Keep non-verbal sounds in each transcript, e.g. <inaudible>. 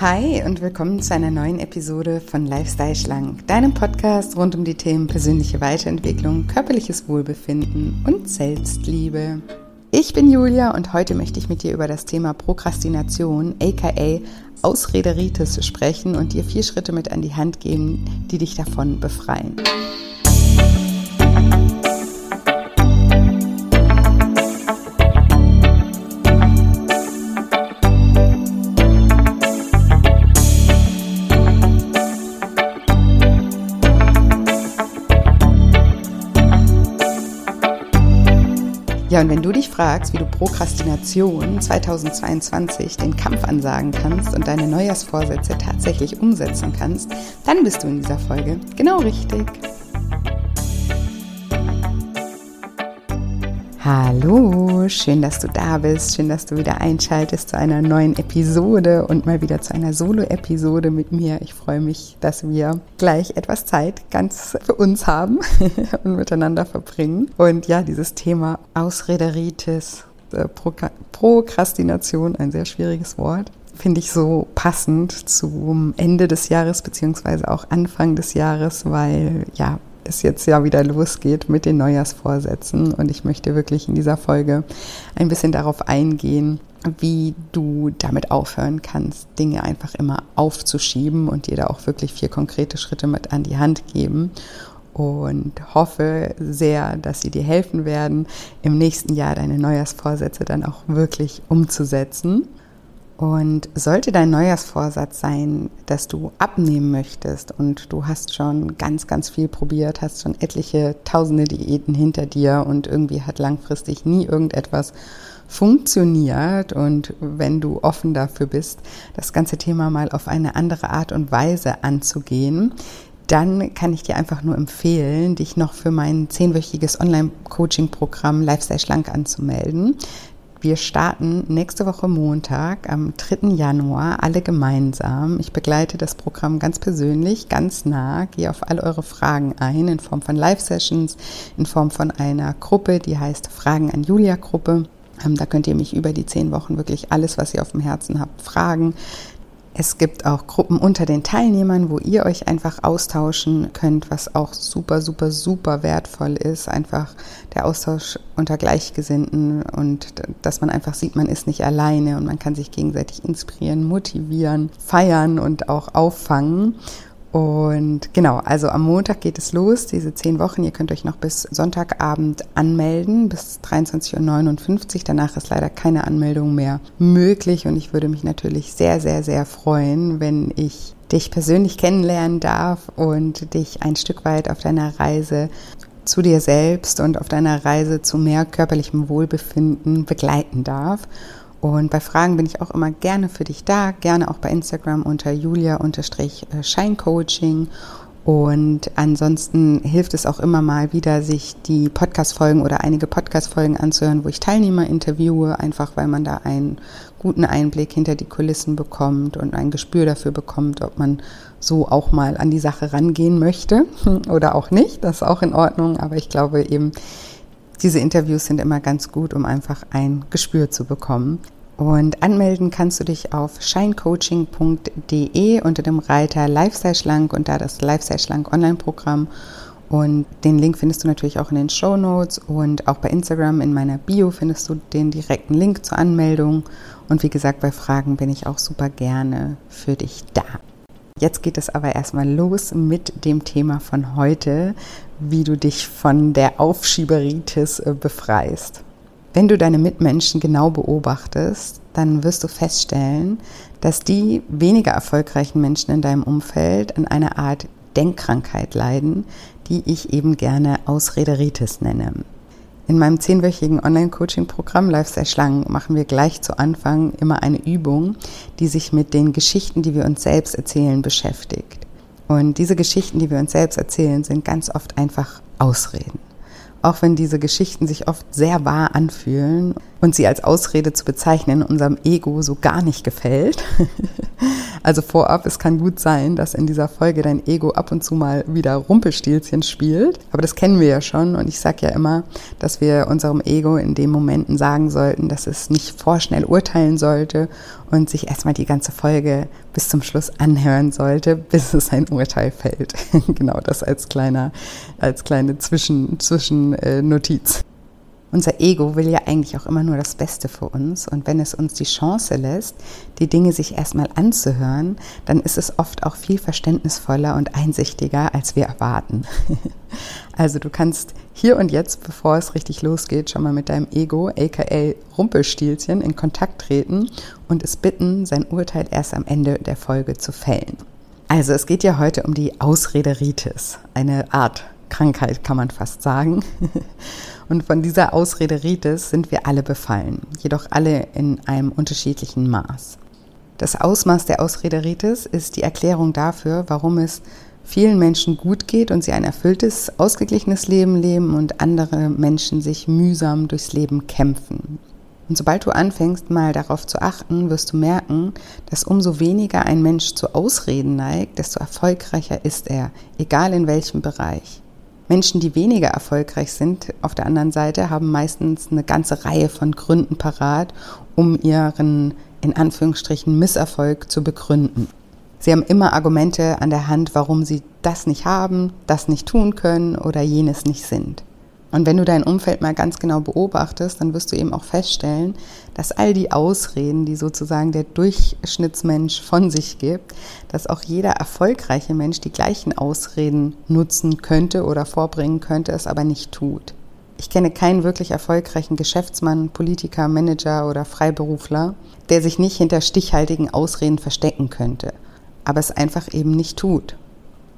Hi und willkommen zu einer neuen Episode von Lifestyle Schlank, deinem Podcast rund um die Themen persönliche Weiterentwicklung, körperliches Wohlbefinden und Selbstliebe. Ich bin Julia und heute möchte ich mit dir über das Thema Prokrastination, aka Ausrederitis, sprechen und dir vier Schritte mit an die Hand geben, die dich davon befreien. Ja, und wenn du dich fragst, wie du Prokrastination 2022 den Kampf ansagen kannst und deine Neujahrsvorsätze tatsächlich umsetzen kannst, dann bist du in dieser Folge genau richtig. Hallo, schön, dass du da bist, schön, dass du wieder einschaltest zu einer neuen Episode und mal wieder zu einer Solo-Episode mit mir. Ich freue mich, dass wir gleich etwas Zeit ganz für uns haben <laughs> und miteinander verbringen. Und ja, dieses Thema Ausrederitis, äh, Prokrastination, ein sehr schwieriges Wort, finde ich so passend zum Ende des Jahres beziehungsweise auch Anfang des Jahres, weil ja, es jetzt ja wieder losgeht mit den Neujahrsvorsätzen. Und ich möchte wirklich in dieser Folge ein bisschen darauf eingehen, wie du damit aufhören kannst, Dinge einfach immer aufzuschieben und dir da auch wirklich vier konkrete Schritte mit an die Hand geben. Und hoffe sehr, dass sie dir helfen werden, im nächsten Jahr deine Neujahrsvorsätze dann auch wirklich umzusetzen. Und sollte dein Neujahrsvorsatz sein, dass du abnehmen möchtest und du hast schon ganz, ganz viel probiert, hast schon etliche tausende Diäten hinter dir und irgendwie hat langfristig nie irgendetwas funktioniert und wenn du offen dafür bist, das ganze Thema mal auf eine andere Art und Weise anzugehen, dann kann ich dir einfach nur empfehlen, dich noch für mein zehnwöchiges Online-Coaching-Programm Lifestyle Schlank anzumelden. Wir starten nächste Woche Montag am 3. Januar alle gemeinsam. Ich begleite das Programm ganz persönlich, ganz nah, gehe auf all eure Fragen ein in Form von Live-Sessions, in Form von einer Gruppe, die heißt Fragen an Julia Gruppe. Ähm, da könnt ihr mich über die zehn Wochen wirklich alles, was ihr auf dem Herzen habt, fragen. Es gibt auch Gruppen unter den Teilnehmern, wo ihr euch einfach austauschen könnt, was auch super, super, super wertvoll ist. Einfach der Austausch unter Gleichgesinnten und dass man einfach sieht, man ist nicht alleine und man kann sich gegenseitig inspirieren, motivieren, feiern und auch auffangen. Und genau, also am Montag geht es los, diese zehn Wochen. Ihr könnt euch noch bis Sonntagabend anmelden, bis 23.59 Uhr. Danach ist leider keine Anmeldung mehr möglich. Und ich würde mich natürlich sehr, sehr, sehr freuen, wenn ich dich persönlich kennenlernen darf und dich ein Stück weit auf deiner Reise zu dir selbst und auf deiner Reise zu mehr körperlichem Wohlbefinden begleiten darf. Und bei Fragen bin ich auch immer gerne für dich da, gerne auch bei Instagram unter julia-scheincoaching. Und ansonsten hilft es auch immer mal wieder, sich die Podcast-Folgen oder einige Podcast-Folgen anzuhören, wo ich Teilnehmer interviewe, einfach weil man da einen guten Einblick hinter die Kulissen bekommt und ein Gespür dafür bekommt, ob man so auch mal an die Sache rangehen möchte <laughs> oder auch nicht. Das ist auch in Ordnung, aber ich glaube eben, diese Interviews sind immer ganz gut, um einfach ein Gespür zu bekommen. Und anmelden kannst du dich auf shinecoaching.de unter dem Reiter Lifestyle Schlank und da das Lifestyle Schlank Online-Programm. Und den Link findest du natürlich auch in den Show Notes und auch bei Instagram in meiner Bio findest du den direkten Link zur Anmeldung. Und wie gesagt, bei Fragen bin ich auch super gerne für dich da. Jetzt geht es aber erstmal los mit dem Thema von heute, wie du dich von der Aufschieberitis äh, befreist. Wenn du deine Mitmenschen genau beobachtest, dann wirst du feststellen, dass die weniger erfolgreichen Menschen in deinem Umfeld an einer Art Denkkrankheit leiden, die ich eben gerne Ausrederitis nenne. In meinem zehnwöchigen Online-Coaching-Programm Lifestyle Schlangen machen wir gleich zu Anfang immer eine Übung, die sich mit den Geschichten, die wir uns selbst erzählen, beschäftigt. Und diese Geschichten, die wir uns selbst erzählen, sind ganz oft einfach Ausreden. Auch wenn diese Geschichten sich oft sehr wahr anfühlen, und sie als Ausrede zu bezeichnen, unserem Ego so gar nicht gefällt. <laughs> also vorab, es kann gut sein, dass in dieser Folge dein Ego ab und zu mal wieder Rumpelstilzchen spielt. Aber das kennen wir ja schon und ich sage ja immer, dass wir unserem Ego in den Momenten sagen sollten, dass es nicht vorschnell urteilen sollte und sich erstmal die ganze Folge bis zum Schluss anhören sollte, bis es ein Urteil fällt. <laughs> genau das als kleiner, als kleine Zwischen, Zwischennotiz. Unser Ego will ja eigentlich auch immer nur das Beste für uns und wenn es uns die Chance lässt, die Dinge sich erstmal anzuhören, dann ist es oft auch viel verständnisvoller und einsichtiger, als wir erwarten. <laughs> also du kannst hier und jetzt, bevor es richtig losgeht, schon mal mit deinem Ego, aka Rumpelstilzchen, in Kontakt treten und es bitten, sein Urteil erst am Ende der Folge zu fällen. Also es geht ja heute um die Ausrederitis, eine Art Krankheit kann man fast sagen. <laughs> Und von dieser Ausrederitis sind wir alle befallen, jedoch alle in einem unterschiedlichen Maß. Das Ausmaß der Ausrederitis ist die Erklärung dafür, warum es vielen Menschen gut geht und sie ein erfülltes, ausgeglichenes Leben leben und andere Menschen sich mühsam durchs Leben kämpfen. Und sobald du anfängst, mal darauf zu achten, wirst du merken, dass umso weniger ein Mensch zu Ausreden neigt, desto erfolgreicher ist er, egal in welchem Bereich. Menschen, die weniger erfolgreich sind, auf der anderen Seite, haben meistens eine ganze Reihe von Gründen parat, um ihren in Anführungsstrichen Misserfolg zu begründen. Sie haben immer Argumente an der Hand, warum sie das nicht haben, das nicht tun können oder jenes nicht sind. Und wenn du dein Umfeld mal ganz genau beobachtest, dann wirst du eben auch feststellen, dass all die Ausreden, die sozusagen der Durchschnittsmensch von sich gibt, dass auch jeder erfolgreiche Mensch die gleichen Ausreden nutzen könnte oder vorbringen könnte, es aber nicht tut. Ich kenne keinen wirklich erfolgreichen Geschäftsmann, Politiker, Manager oder Freiberufler, der sich nicht hinter stichhaltigen Ausreden verstecken könnte, aber es einfach eben nicht tut.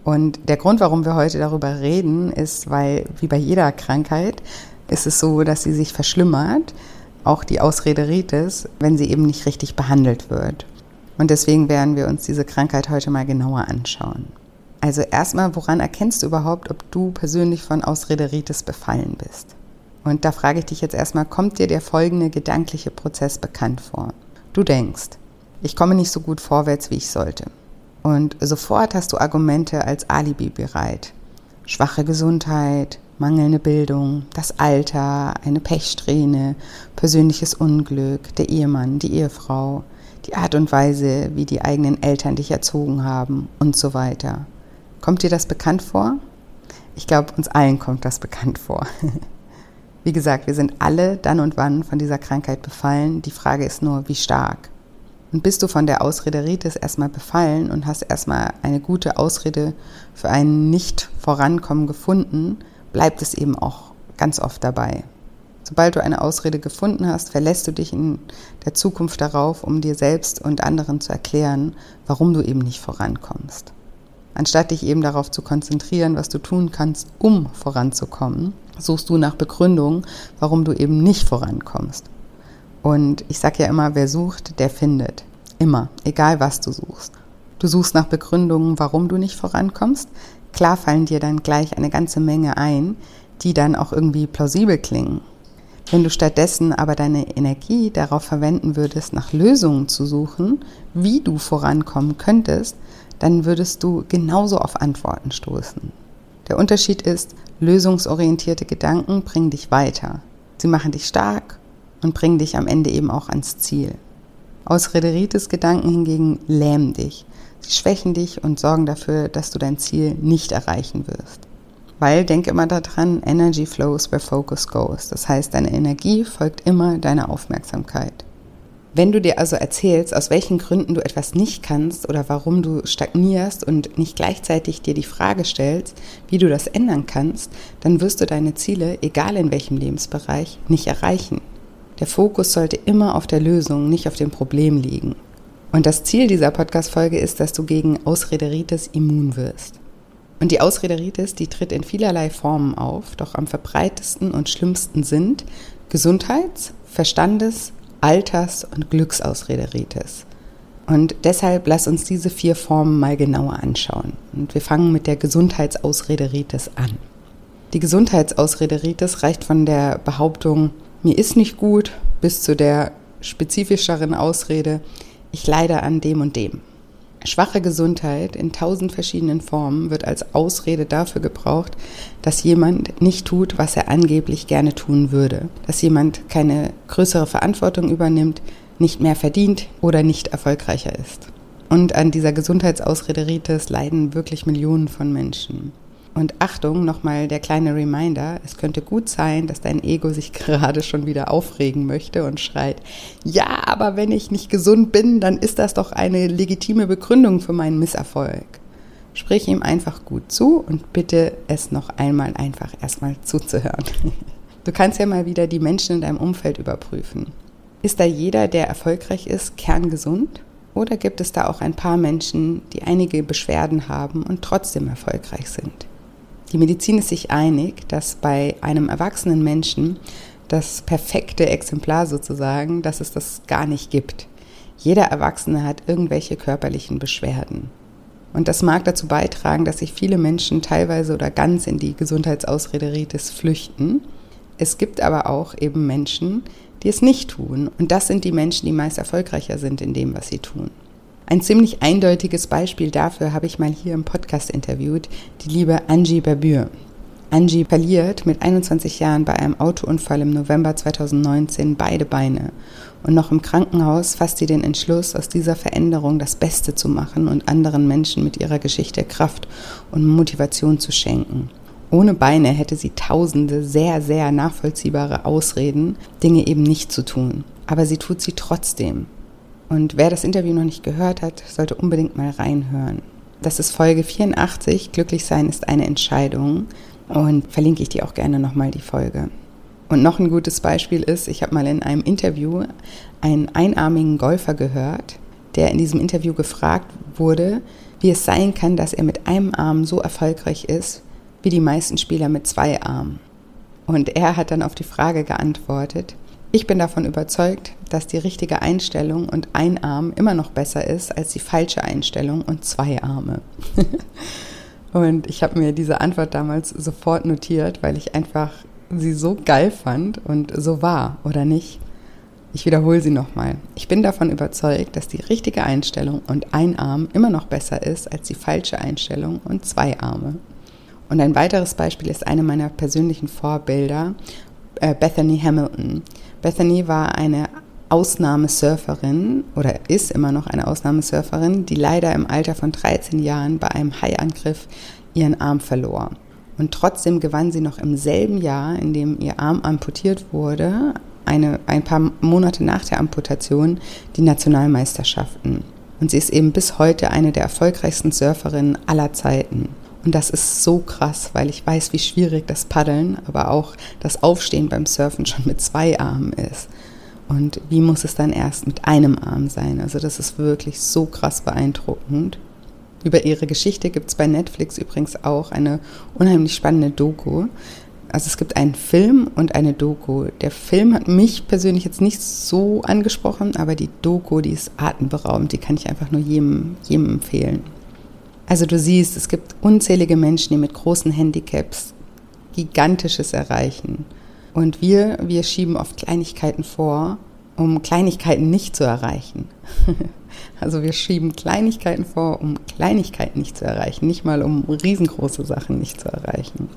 Und der Grund, warum wir heute darüber reden, ist, weil wie bei jeder Krankheit ist es so, dass sie sich verschlimmert, auch die Ausrederitis, wenn sie eben nicht richtig behandelt wird. Und deswegen werden wir uns diese Krankheit heute mal genauer anschauen. Also erstmal, woran erkennst du überhaupt, ob du persönlich von Ausrederitis befallen bist? Und da frage ich dich jetzt erstmal, kommt dir der folgende gedankliche Prozess bekannt vor? Du denkst, ich komme nicht so gut vorwärts, wie ich sollte. Und sofort hast du Argumente als Alibi bereit. Schwache Gesundheit, mangelnde Bildung, das Alter, eine Pechsträhne, persönliches Unglück, der Ehemann, die Ehefrau, die Art und Weise, wie die eigenen Eltern dich erzogen haben und so weiter. Kommt dir das bekannt vor? Ich glaube, uns allen kommt das bekannt vor. <laughs> Wie gesagt, wir sind alle dann und wann von dieser Krankheit befallen. Die Frage ist nur, wie stark. Und bist du von der Ausrederitis erstmal befallen und hast erstmal eine gute Ausrede für ein Nicht-Vorankommen gefunden, bleibt es eben auch ganz oft dabei. Sobald du eine Ausrede gefunden hast, verlässt du dich in der Zukunft darauf, um dir selbst und anderen zu erklären, warum du eben nicht vorankommst. Anstatt dich eben darauf zu konzentrieren, was du tun kannst, um voranzukommen, suchst du nach Begründungen, warum du eben nicht vorankommst. Und ich sage ja immer, wer sucht, der findet. Immer, egal was du suchst. Du suchst nach Begründungen, warum du nicht vorankommst. Klar fallen dir dann gleich eine ganze Menge ein, die dann auch irgendwie plausibel klingen. Wenn du stattdessen aber deine Energie darauf verwenden würdest, nach Lösungen zu suchen, wie du vorankommen könntest, dann würdest du genauso auf Antworten stoßen. Der Unterschied ist, lösungsorientierte Gedanken bringen dich weiter. Sie machen dich stark und bringen dich am Ende eben auch ans Ziel. Ausrederitis Gedanken hingegen lähmen dich. Sie schwächen dich und sorgen dafür, dass du dein Ziel nicht erreichen wirst. Weil, denk immer daran, Energy flows where focus goes. Das heißt, deine Energie folgt immer deiner Aufmerksamkeit. Wenn du dir also erzählst, aus welchen Gründen du etwas nicht kannst oder warum du stagnierst und nicht gleichzeitig dir die Frage stellst, wie du das ändern kannst, dann wirst du deine Ziele, egal in welchem Lebensbereich, nicht erreichen. Der Fokus sollte immer auf der Lösung, nicht auf dem Problem liegen. Und das Ziel dieser Podcast-Folge ist, dass du gegen Ausrederitis immun wirst. Und die Ausrederitis, die tritt in vielerlei Formen auf, doch am verbreitesten und schlimmsten sind Gesundheits-, Verstandes-, Alters- und Glücksausrederitis. Und deshalb lass uns diese vier Formen mal genauer anschauen. Und wir fangen mit der Gesundheitsausrederitis an. Die Gesundheitsausrederitis reicht von der Behauptung, mir ist nicht gut, bis zu der spezifischeren Ausrede, ich leide an dem und dem. Schwache Gesundheit in tausend verschiedenen Formen wird als Ausrede dafür gebraucht, dass jemand nicht tut, was er angeblich gerne tun würde, dass jemand keine größere Verantwortung übernimmt, nicht mehr verdient oder nicht erfolgreicher ist. Und an dieser Gesundheitsausrede Rites leiden wirklich Millionen von Menschen. Und Achtung, nochmal der kleine Reminder, es könnte gut sein, dass dein Ego sich <laughs> gerade schon wieder aufregen möchte und schreit, ja, aber wenn ich nicht gesund bin, dann ist das doch eine legitime Begründung für meinen Misserfolg. Sprich ihm einfach gut zu und bitte es noch einmal einfach erstmal zuzuhören. Du kannst ja mal wieder die Menschen in deinem Umfeld überprüfen. Ist da jeder, der erfolgreich ist, kerngesund? Oder gibt es da auch ein paar Menschen, die einige Beschwerden haben und trotzdem erfolgreich sind? Die Medizin ist sich einig, dass bei einem erwachsenen Menschen das perfekte Exemplar sozusagen, dass es das gar nicht gibt. Jeder Erwachsene hat irgendwelche körperlichen Beschwerden. Und das mag dazu beitragen, dass sich viele Menschen teilweise oder ganz in die Gesundheitsausrederitis flüchten. Es gibt aber auch eben Menschen, die es nicht tun. Und das sind die Menschen, die meist erfolgreicher sind in dem, was sie tun. Ein ziemlich eindeutiges Beispiel dafür habe ich mal hier im Podcast interviewt, die liebe Angie Babür. Angie verliert mit 21 Jahren bei einem Autounfall im November 2019 beide Beine. Und noch im Krankenhaus fasst sie den Entschluss, aus dieser Veränderung das Beste zu machen und anderen Menschen mit ihrer Geschichte Kraft und Motivation zu schenken. Ohne Beine hätte sie tausende sehr, sehr nachvollziehbare Ausreden, Dinge eben nicht zu tun. Aber sie tut sie trotzdem. Und wer das Interview noch nicht gehört hat, sollte unbedingt mal reinhören. Das ist Folge 84. Glücklich sein ist eine Entscheidung. Und verlinke ich dir auch gerne nochmal die Folge. Und noch ein gutes Beispiel ist, ich habe mal in einem Interview einen einarmigen Golfer gehört, der in diesem Interview gefragt wurde, wie es sein kann, dass er mit einem Arm so erfolgreich ist, wie die meisten Spieler mit zwei Armen. Und er hat dann auf die Frage geantwortet, ich bin davon überzeugt, dass die richtige Einstellung und ein Arm immer noch besser ist als die falsche Einstellung und zwei Arme. <laughs> und ich habe mir diese Antwort damals sofort notiert, weil ich einfach sie so geil fand und so war, oder nicht? Ich wiederhole sie nochmal. Ich bin davon überzeugt, dass die richtige Einstellung und ein Arm immer noch besser ist als die falsche Einstellung und zwei Arme. Und ein weiteres Beispiel ist eine meiner persönlichen Vorbilder, äh, Bethany Hamilton. Bethany war eine Ausnahmesurferin oder ist immer noch eine Ausnahmesurferin, die leider im Alter von 13 Jahren bei einem Haiangriff ihren Arm verlor. Und trotzdem gewann sie noch im selben Jahr, in dem ihr Arm amputiert wurde, eine, ein paar Monate nach der Amputation, die Nationalmeisterschaften. Und sie ist eben bis heute eine der erfolgreichsten Surferinnen aller Zeiten. Und das ist so krass, weil ich weiß, wie schwierig das Paddeln, aber auch das Aufstehen beim Surfen schon mit zwei Armen ist. Und wie muss es dann erst mit einem Arm sein? Also das ist wirklich so krass beeindruckend. Über ihre Geschichte gibt es bei Netflix übrigens auch eine unheimlich spannende Doku. Also es gibt einen Film und eine Doku. Der Film hat mich persönlich jetzt nicht so angesprochen, aber die Doku, die ist atemberaubend, die kann ich einfach nur jedem, jedem empfehlen. Also du siehst, es gibt unzählige Menschen, die mit großen Handicaps gigantisches erreichen. Und wir, wir schieben oft Kleinigkeiten vor, um Kleinigkeiten nicht zu erreichen. <laughs> also wir schieben Kleinigkeiten vor, um Kleinigkeiten nicht zu erreichen, nicht mal um riesengroße Sachen nicht zu erreichen.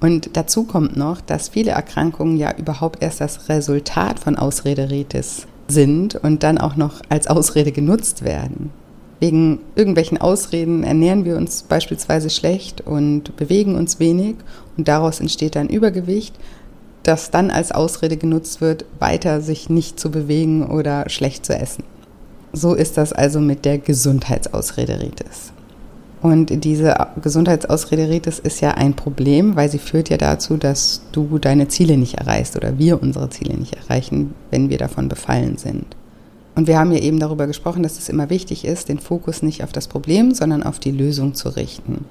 Und dazu kommt noch, dass viele Erkrankungen ja überhaupt erst das Resultat von Ausrederitis sind und dann auch noch als Ausrede genutzt werden. Wegen irgendwelchen Ausreden ernähren wir uns beispielsweise schlecht und bewegen uns wenig und daraus entsteht ein Übergewicht, das dann als Ausrede genutzt wird, weiter sich nicht zu bewegen oder schlecht zu essen. So ist das also mit der Gesundheitsausrederitis. Und diese Gesundheitsausrederitis ist ja ein Problem, weil sie führt ja dazu, dass du deine Ziele nicht erreichst oder wir unsere Ziele nicht erreichen, wenn wir davon befallen sind. Und wir haben ja eben darüber gesprochen, dass es immer wichtig ist, den Fokus nicht auf das Problem, sondern auf die Lösung zu richten.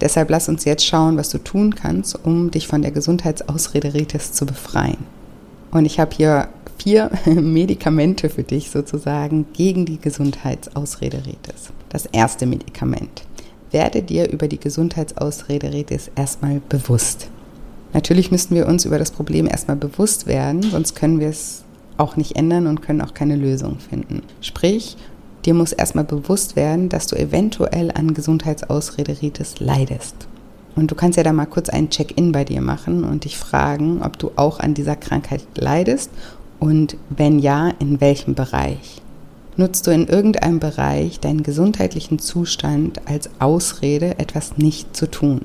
Deshalb lass uns jetzt schauen, was du tun kannst, um dich von der Gesundheitsausrederitis zu befreien. Und ich habe hier vier <laughs> Medikamente für dich sozusagen gegen die Gesundheitsausrederitis. Das erste Medikament. Werde dir über die Gesundheitsausrederitis erstmal bewusst. Natürlich müssten wir uns über das Problem erstmal bewusst werden, sonst können wir es auch nicht ändern und können auch keine Lösung finden. Sprich, dir muss erstmal bewusst werden, dass du eventuell an Gesundheitsausrederitis leidest. Und du kannst ja da mal kurz einen Check-in bei dir machen und dich fragen, ob du auch an dieser Krankheit leidest und wenn ja, in welchem Bereich. Nutzt du in irgendeinem Bereich deinen gesundheitlichen Zustand als Ausrede, etwas nicht zu tun?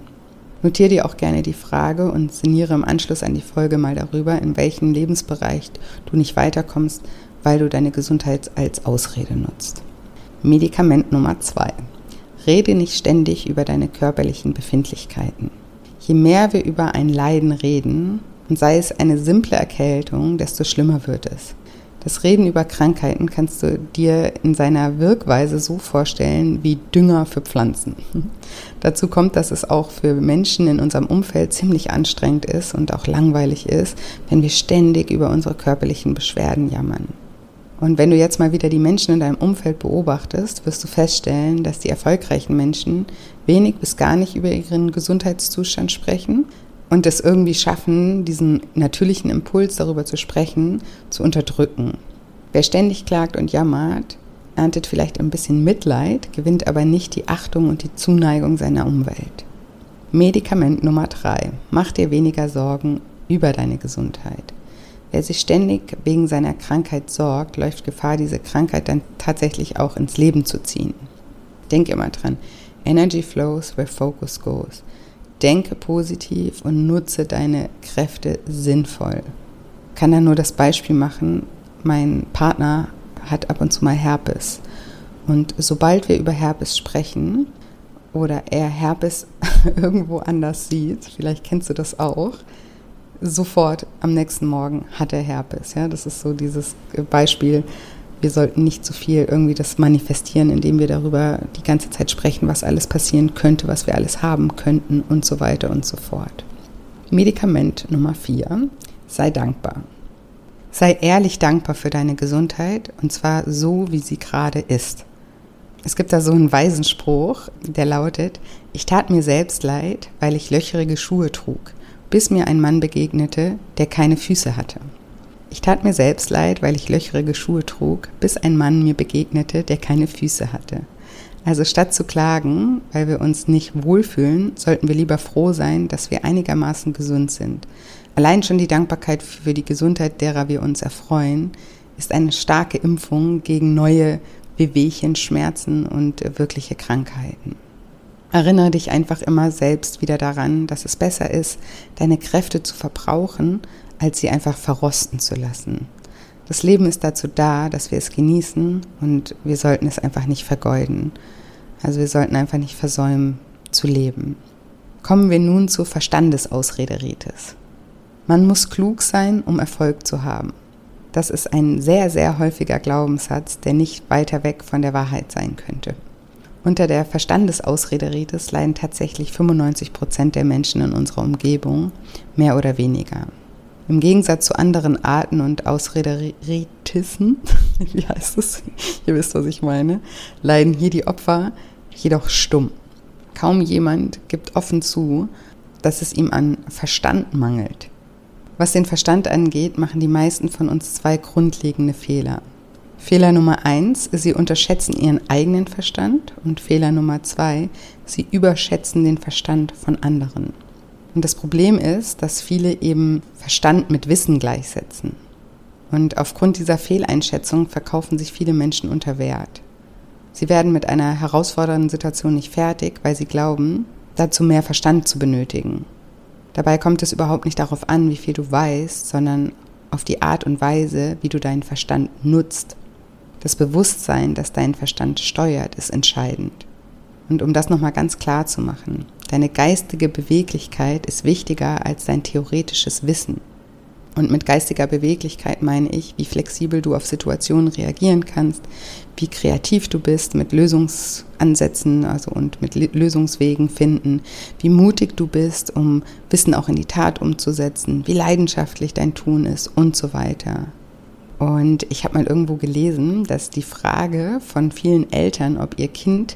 Notiere dir auch gerne die Frage und sinniere im Anschluss an die Folge mal darüber, in welchem Lebensbereich du nicht weiterkommst, weil du deine Gesundheit als Ausrede nutzt. Medikament Nummer zwei. Rede nicht ständig über deine körperlichen Befindlichkeiten. Je mehr wir über ein Leiden reden, und sei es eine simple Erkältung, desto schlimmer wird es. Das Reden über Krankheiten kannst du dir in seiner Wirkweise so vorstellen wie Dünger für Pflanzen. <laughs> Dazu kommt, dass es auch für Menschen in unserem Umfeld ziemlich anstrengend ist und auch langweilig ist, wenn wir ständig über unsere körperlichen Beschwerden jammern. Und wenn du jetzt mal wieder die Menschen in deinem Umfeld beobachtest, wirst du feststellen, dass die erfolgreichen Menschen wenig bis gar nicht über ihren Gesundheitszustand sprechen, und es irgendwie schaffen, diesen natürlichen Impuls darüber zu sprechen, zu unterdrücken. Wer ständig klagt und jammert, erntet vielleicht ein bisschen Mitleid, gewinnt aber nicht die Achtung und die Zuneigung seiner Umwelt. Medikament Nummer drei: Mach dir weniger Sorgen über deine Gesundheit. Wer sich ständig wegen seiner Krankheit sorgt, läuft Gefahr, diese Krankheit dann tatsächlich auch ins Leben zu ziehen. Denk immer dran. Energy flows where focus goes. Denke positiv und nutze deine Kräfte sinnvoll. Ich kann da nur das Beispiel machen, mein Partner hat ab und zu mal Herpes. Und sobald wir über Herpes sprechen oder er Herpes <laughs> irgendwo anders sieht, vielleicht kennst du das auch, sofort am nächsten Morgen hat er Herpes. Ja, das ist so dieses Beispiel, wir sollten nicht zu so viel irgendwie das manifestieren, indem wir darüber die ganze Zeit sprechen, was alles passieren könnte, was wir alles haben könnten und so weiter und so fort. Medikament Nummer vier: Sei dankbar. Sei ehrlich dankbar für deine Gesundheit und zwar so, wie sie gerade ist. Es gibt da so einen weisen Spruch, der lautet, ich tat mir selbst leid, weil ich löcherige Schuhe trug, bis mir ein Mann begegnete, der keine Füße hatte. Ich tat mir selbst leid, weil ich löcherige Schuhe trug, bis ein Mann mir begegnete, der keine Füße hatte. Also statt zu klagen, weil wir uns nicht wohlfühlen, sollten wir lieber froh sein, dass wir einigermaßen gesund sind. Allein schon die Dankbarkeit für die Gesundheit, derer wir uns erfreuen, ist eine starke Impfung gegen neue Wehwehchen, Schmerzen und wirkliche Krankheiten. Erinnere dich einfach immer selbst wieder daran, dass es besser ist, deine Kräfte zu verbrauchen, als sie einfach verrosten zu lassen. Das Leben ist dazu da, dass wir es genießen und wir sollten es einfach nicht vergeuden. Also wir sollten einfach nicht versäumen zu leben. Kommen wir nun zur Verstandesausrederitis. Man muss klug sein, um Erfolg zu haben. Das ist ein sehr, sehr häufiger Glaubenssatz, der nicht weiter weg von der Wahrheit sein könnte. Unter der Verstandesausrederitis leiden tatsächlich 95 Prozent der Menschen in unserer Umgebung, mehr oder weniger. Im Gegensatz zu anderen Arten und Ausrederitissen, <laughs> wie heißt es? Ihr wisst, was ich meine, leiden hier die Opfer jedoch stumm. Kaum jemand gibt offen zu, dass es ihm an Verstand mangelt. Was den Verstand angeht, machen die meisten von uns zwei grundlegende Fehler. Fehler Nummer eins, sie unterschätzen ihren eigenen Verstand und Fehler Nummer zwei, sie überschätzen den Verstand von anderen. Und das Problem ist, dass viele eben Verstand mit Wissen gleichsetzen. Und aufgrund dieser Fehleinschätzung verkaufen sich viele Menschen unter Wert. Sie werden mit einer herausfordernden Situation nicht fertig, weil sie glauben, dazu mehr Verstand zu benötigen. Dabei kommt es überhaupt nicht darauf an, wie viel du weißt, sondern auf die Art und Weise, wie du deinen Verstand nutzt. Das Bewusstsein, das deinen Verstand steuert, ist entscheidend. Und um das nochmal ganz klar zu machen, Deine geistige Beweglichkeit ist wichtiger als dein theoretisches Wissen. Und mit geistiger Beweglichkeit meine ich, wie flexibel du auf Situationen reagieren kannst, wie kreativ du bist mit Lösungsansätzen also und mit Lösungswegen finden, wie mutig du bist, um Wissen auch in die Tat umzusetzen, wie leidenschaftlich dein Tun ist und so weiter. Und ich habe mal irgendwo gelesen, dass die Frage von vielen Eltern, ob ihr Kind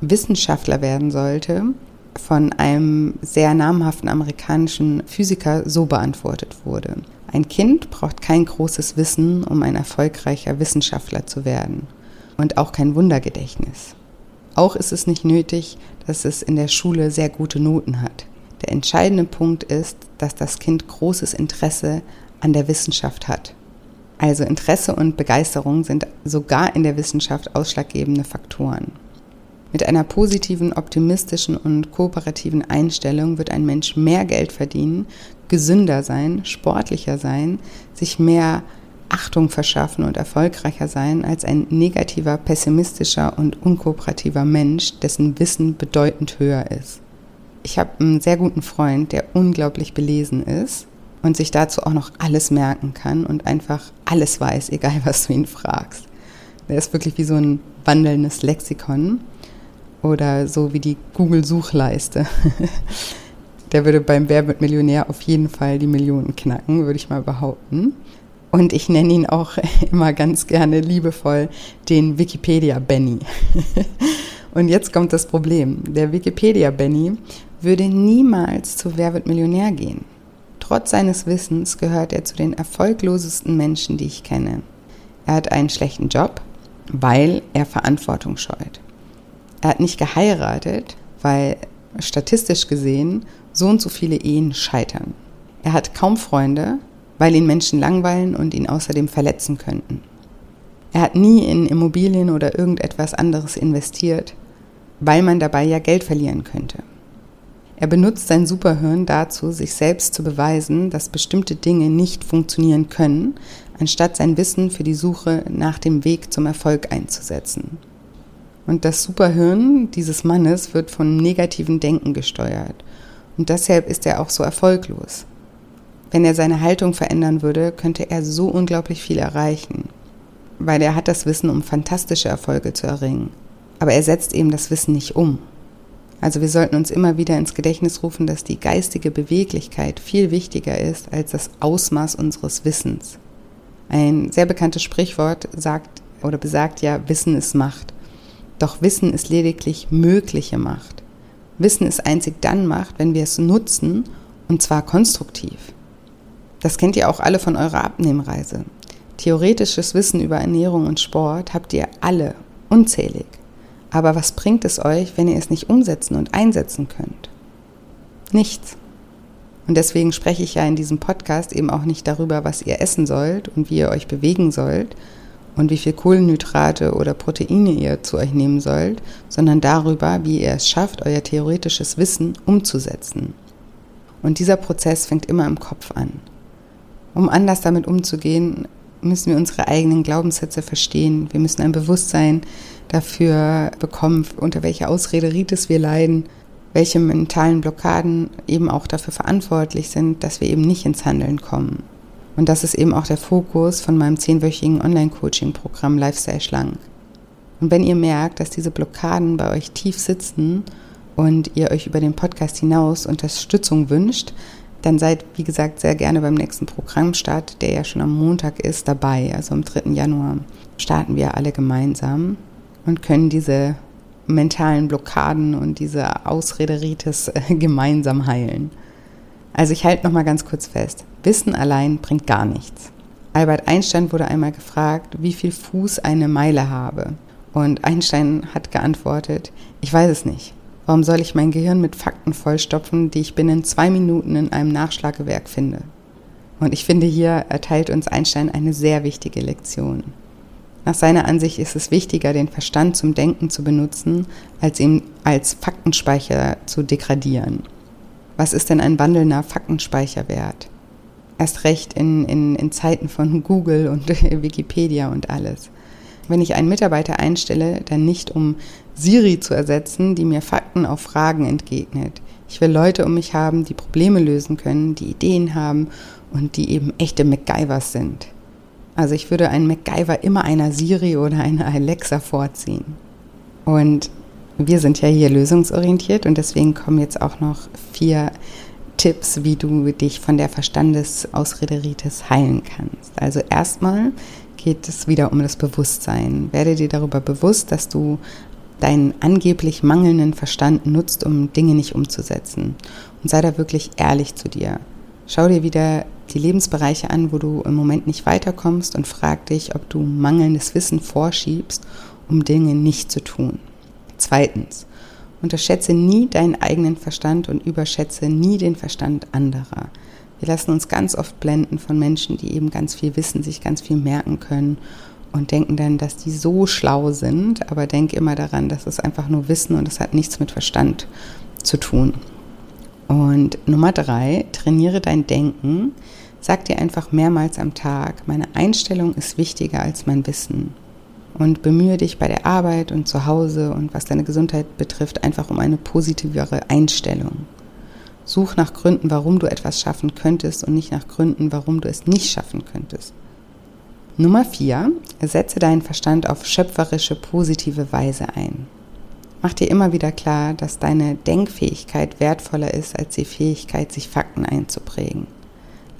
Wissenschaftler werden sollte, von einem sehr namhaften amerikanischen Physiker so beantwortet wurde. Ein Kind braucht kein großes Wissen, um ein erfolgreicher Wissenschaftler zu werden und auch kein Wundergedächtnis. Auch ist es nicht nötig, dass es in der Schule sehr gute Noten hat. Der entscheidende Punkt ist, dass das Kind großes Interesse an der Wissenschaft hat. Also Interesse und Begeisterung sind sogar in der Wissenschaft ausschlaggebende Faktoren. Mit einer positiven, optimistischen und kooperativen Einstellung wird ein Mensch mehr Geld verdienen, gesünder sein, sportlicher sein, sich mehr Achtung verschaffen und erfolgreicher sein als ein negativer, pessimistischer und unkooperativer Mensch, dessen Wissen bedeutend höher ist. Ich habe einen sehr guten Freund, der unglaublich belesen ist und sich dazu auch noch alles merken kann und einfach alles weiß, <laughs> egal was du ihn fragst. Der ist wirklich wie so ein wandelndes Lexikon oder so wie die Google-Suchleiste. <laughs> Der würde beim Wer wird Millionär auf jeden Fall die Millionen knacken, würde ich mal behaupten. Und ich nenne ihn auch <laughs> immer ganz gerne liebevoll den Wikipedia Benny. <laughs> Und jetzt kommt das Problem. Der Wikipedia Benny würde niemals zu Wer wird Millionär gehen. Trotz seines Wissens gehört er zu den erfolglosesten Menschen, die ich kenne. Er hat einen schlechten Job, weil er Verantwortung scheut. Er hat nicht geheiratet, weil statistisch gesehen so und so viele Ehen scheitern. Er hat kaum Freunde, weil ihn Menschen langweilen und ihn außerdem verletzen könnten. Er hat nie in Immobilien oder irgendetwas anderes investiert, weil man dabei ja Geld verlieren könnte. Er benutzt sein Superhirn dazu, sich selbst zu beweisen, dass bestimmte Dinge nicht funktionieren können, anstatt sein Wissen für die Suche nach dem Weg zum Erfolg einzusetzen. Und das Superhirn dieses Mannes wird von negativen Denken gesteuert. Und deshalb ist er auch so erfolglos. Wenn er seine Haltung verändern würde, könnte er so unglaublich viel erreichen. Weil er hat das Wissen, um fantastische Erfolge zu erringen. Aber er setzt eben das Wissen nicht um. Also wir sollten uns immer wieder ins Gedächtnis rufen, dass die geistige Beweglichkeit viel wichtiger ist als das Ausmaß unseres Wissens. Ein sehr bekanntes Sprichwort sagt oder besagt ja, Wissen ist Macht. Doch Wissen ist lediglich mögliche Macht. Wissen ist einzig dann Macht, wenn wir es nutzen und zwar konstruktiv. Das kennt ihr auch alle von eurer Abnehmreise. Theoretisches Wissen über Ernährung und Sport habt ihr alle, unzählig. Aber was bringt es euch, wenn ihr es nicht umsetzen und einsetzen könnt? Nichts. Und deswegen spreche ich ja in diesem Podcast eben auch nicht darüber, was ihr essen sollt und wie ihr euch bewegen sollt und wie viel Kohlenhydrate oder Proteine ihr zu euch nehmen sollt, sondern darüber, wie ihr es schafft, euer theoretisches Wissen umzusetzen. Und dieser Prozess fängt immer im Kopf an. Um anders damit umzugehen, müssen wir unsere eigenen Glaubenssätze verstehen. Wir müssen ein Bewusstsein dafür bekommen, unter welcher Ausrederitis wir leiden, welche mentalen Blockaden eben auch dafür verantwortlich sind, dass wir eben nicht ins Handeln kommen. Und das ist eben auch der Fokus von meinem zehnwöchigen Online-Coaching-Programm Lifestyle Schlank. Und wenn ihr merkt, dass diese Blockaden bei euch tief sitzen und ihr euch über den Podcast hinaus Unterstützung wünscht, dann seid, wie gesagt, sehr gerne beim nächsten Programmstart, der ja schon am Montag ist, dabei. Also am 3. Januar starten wir alle gemeinsam und können diese mentalen Blockaden und diese Ausrederitis äh, gemeinsam heilen. Also ich halte noch mal ganz kurz fest. Wissen allein bringt gar nichts. Albert Einstein wurde einmal gefragt, wie viel Fuß eine Meile habe. Und Einstein hat geantwortet, ich weiß es nicht. Warum soll ich mein Gehirn mit Fakten vollstopfen, die ich binnen zwei Minuten in einem Nachschlagewerk finde? Und ich finde, hier erteilt uns Einstein eine sehr wichtige Lektion. Nach seiner Ansicht ist es wichtiger, den Verstand zum Denken zu benutzen, als ihn als Faktenspeicher zu degradieren. Was ist denn ein wandelnder Faktenspeicherwert? Erst recht in, in, in Zeiten von <laughs> Google und <laughs> Wikipedia und alles. Wenn ich einen Mitarbeiter einstelle, dann nicht um Siri zu ersetzen, die mir Fakten auf Fragen entgegnet. Ich will Leute um mich haben, die Probleme lösen können, die Ideen haben und die eben echte MacGyvers sind. Also ich würde einen MacGyver immer einer Siri oder einer Alexa vorziehen. Und wir sind ja hier lösungsorientiert und deswegen kommen jetzt auch noch vier Tipps, wie du dich von der Verstandesausrederitis heilen kannst. Also erstmal geht es wieder um das Bewusstsein. Werde dir darüber bewusst, dass du deinen angeblich mangelnden Verstand nutzt, um Dinge nicht umzusetzen. Und sei da wirklich ehrlich zu dir. Schau dir wieder die Lebensbereiche an, wo du im Moment nicht weiterkommst und frag dich, ob du mangelndes Wissen vorschiebst, um Dinge nicht zu tun. Zweitens, unterschätze nie deinen eigenen Verstand und überschätze nie den Verstand anderer. Wir lassen uns ganz oft blenden von Menschen, die eben ganz viel wissen, sich ganz viel merken können und denken dann, dass die so schlau sind, aber denk immer daran, dass es einfach nur Wissen und es hat nichts mit Verstand zu tun. Und Nummer drei, trainiere dein Denken. Sag dir einfach mehrmals am Tag, meine Einstellung ist wichtiger als mein Wissen. Und bemühe dich bei der Arbeit und zu Hause und was deine Gesundheit betrifft, einfach um eine positivere Einstellung. Such nach Gründen, warum du etwas schaffen könntest und nicht nach Gründen, warum du es nicht schaffen könntest. Nummer 4. Setze deinen Verstand auf schöpferische, positive Weise ein. Mach dir immer wieder klar, dass deine Denkfähigkeit wertvoller ist als die Fähigkeit, sich Fakten einzuprägen.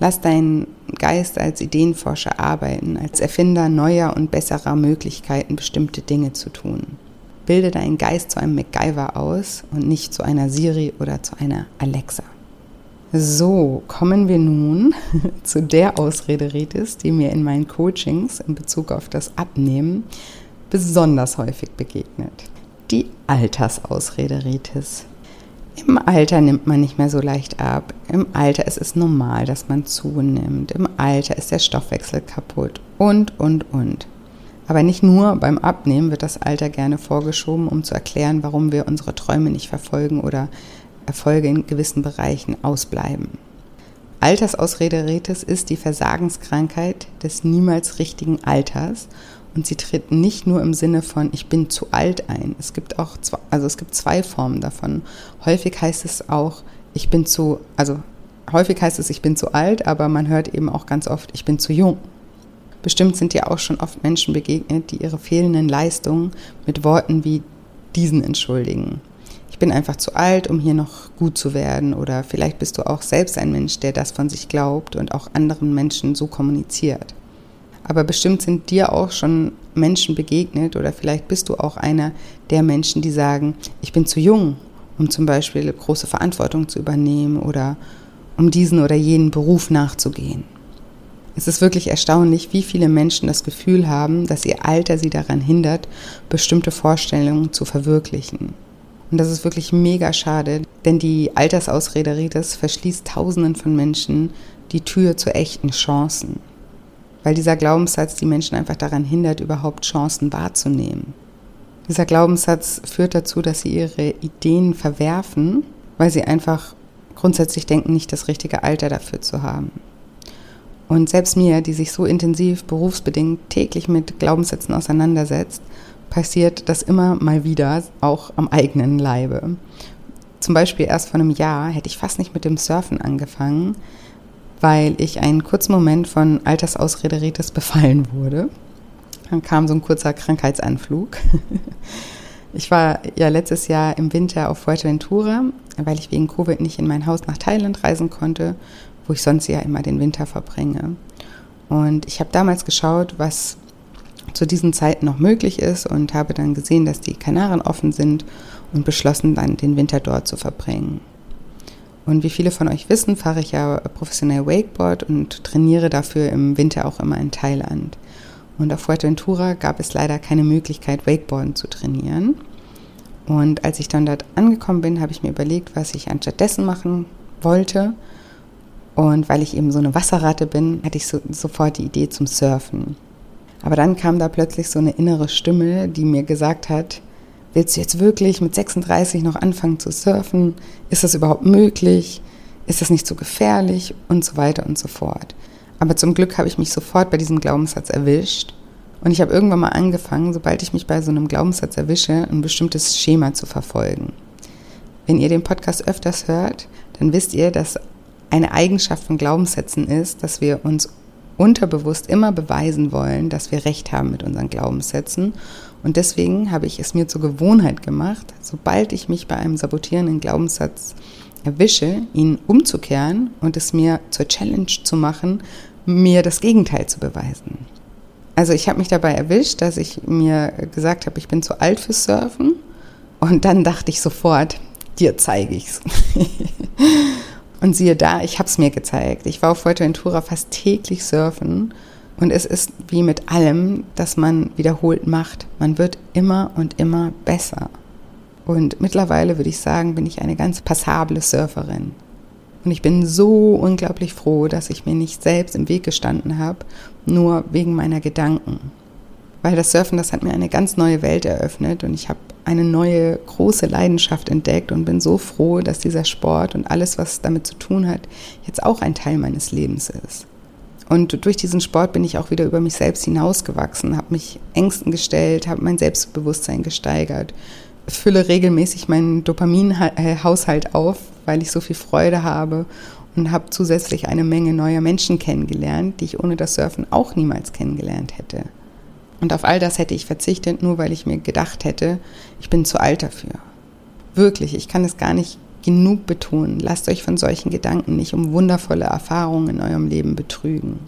Lass deinen Geist als Ideenforscher arbeiten, als Erfinder neuer und besserer Möglichkeiten, bestimmte Dinge zu tun. Bilde deinen Geist zu einem MacGyver aus und nicht zu einer Siri oder zu einer Alexa. So, kommen wir nun <laughs> zu der Ausrede Ritis, die mir in meinen Coachings in Bezug auf das Abnehmen besonders häufig begegnet. Die Altersausrede Ritis. Im Alter nimmt man nicht mehr so leicht ab. Im Alter ist es normal, dass man zunimmt. Im Alter ist der Stoffwechsel kaputt und, und, und. Aber nicht nur beim Abnehmen wird das Alter gerne vorgeschoben, um zu erklären, warum wir unsere Träume nicht verfolgen oder Erfolge in gewissen Bereichen ausbleiben. Altersausrederetes ist die Versagenskrankheit des niemals richtigen Alters und sie tritt nicht nur im Sinne von ich bin zu alt ein. Es gibt auch zwei, also es gibt zwei Formen davon. Häufig heißt es auch ich bin zu also häufig heißt es ich bin zu alt, aber man hört eben auch ganz oft ich bin zu jung. Bestimmt sind dir auch schon oft Menschen begegnet, die ihre fehlenden Leistungen mit Worten wie diesen entschuldigen bin einfach zu alt, um hier noch gut zu werden. Oder vielleicht bist du auch selbst ein Mensch, der das von sich glaubt und auch anderen Menschen so kommuniziert. Aber bestimmt sind dir auch schon Menschen begegnet oder vielleicht bist du auch einer der Menschen, die sagen, ich bin zu jung, um zum Beispiel große Verantwortung zu übernehmen oder um diesen oder jenen Beruf nachzugehen. Es ist wirklich erstaunlich, wie viele Menschen das Gefühl haben, dass ihr Alter sie daran hindert, bestimmte Vorstellungen zu verwirklichen. Und das ist wirklich mega schade, denn die Altersausrede Ritas verschließt Tausenden von Menschen die Tür zu echten Chancen. Weil dieser Glaubenssatz die Menschen einfach daran hindert, überhaupt Chancen wahrzunehmen. Dieser Glaubenssatz führt dazu, dass sie ihre Ideen verwerfen, weil sie einfach grundsätzlich denken, nicht das richtige Alter dafür zu haben. Und selbst mir, die sich so intensiv berufsbedingt täglich mit Glaubenssätzen auseinandersetzt, passiert das immer mal wieder, auch am eigenen Leibe. Zum Beispiel erst vor einem Jahr hätte ich fast nicht mit dem Surfen angefangen, weil ich einen kurzen Moment von Altersausrederitis befallen wurde. Dann kam so ein kurzer Krankheitsanflug. <laughs> Ich war ja letztes Jahr im Winter auf Fuerteventura, weil ich wegen Covid nicht in mein Haus nach Thailand reisen konnte, wo ich sonst ja immer den Winter verbringe. Und ich habe damals geschaut, was zu diesen Zeiten noch möglich ist und habe dann gesehen, dass die Kanaren offen sind und beschlossen, dann den Winter dort zu verbringen. Und wie viele von euch wissen, fahre ich ja professionell Wakeboard und trainiere dafür im Winter auch immer in Thailand. Und auf Fuerteventura gab es leider keine Möglichkeit, Wakeboarden zu trainieren. Und als ich dann dort angekommen bin, habe ich mir überlegt, was ich anstattdessen machen wollte. Und weil ich eben so eine Wasserratte bin, hatte ich so, sofort die Idee zum Surfen. Aber dann kam da plötzlich so eine innere Stimme, die mir gesagt hat, willst du jetzt wirklich mit 36 noch anfangen zu surfen? Ist das überhaupt möglich? Ist das nicht so gefährlich? Und so weiter und so fort. Aber zum Glück habe ich mich sofort bei diesem Glaubenssatz erwischt. Und ich habe irgendwann mal angefangen, sobald ich mich bei so einem Glaubenssatz erwische, ein bestimmtes Schema zu verfolgen. Wenn ihr den Podcast öfters hört, dann wisst ihr, dass eine Eigenschaft von Glaubenssätzen ist, dass wir uns unterbewusst immer beweisen wollen, dass wir recht haben mit unseren Glaubenssätzen. Und deswegen habe ich es mir zur Gewohnheit gemacht, sobald ich mich bei einem sabotierenden Glaubenssatz erwische, ihn umzukehren und es mir zur Challenge zu machen, mir das Gegenteil zu beweisen. Also ich habe mich dabei erwischt, dass ich mir gesagt habe, ich bin zu alt fürs Surfen Und dann dachte ich sofort, dir zeige ich's. <laughs> und siehe da, ich habe es mir gezeigt. Ich war auf Fuerteventura fast täglich surfen und es ist wie mit allem, das man wiederholt macht. Man wird immer und immer besser. Und mittlerweile würde ich sagen, bin ich eine ganz passable Surferin. Und ich bin so unglaublich froh, dass ich mir nicht selbst im Weg gestanden habe, nur wegen meiner Gedanken. Weil das Surfen, das hat mir eine ganz neue Welt eröffnet und ich habe eine neue große Leidenschaft entdeckt und bin so froh, dass dieser Sport und alles, was damit zu tun hat, jetzt auch ein Teil meines Lebens ist. Und durch diesen Sport bin ich auch wieder über mich selbst hinausgewachsen, habe mich Ängsten gestellt, habe mein Selbstbewusstsein gesteigert, fülle regelmäßig meinen Dopaminhaushalt auf, weil ich so viel Freude habe und habe zusätzlich eine Menge neuer Menschen kennengelernt, die ich ohne das Surfen auch niemals kennengelernt hätte. Und auf all das hätte ich verzichtet, nur weil ich mir gedacht hätte, ich bin zu alt dafür. Wirklich, ich kann es gar nicht genug betonen. Lasst euch von solchen Gedanken nicht um wundervolle Erfahrungen in eurem Leben betrügen.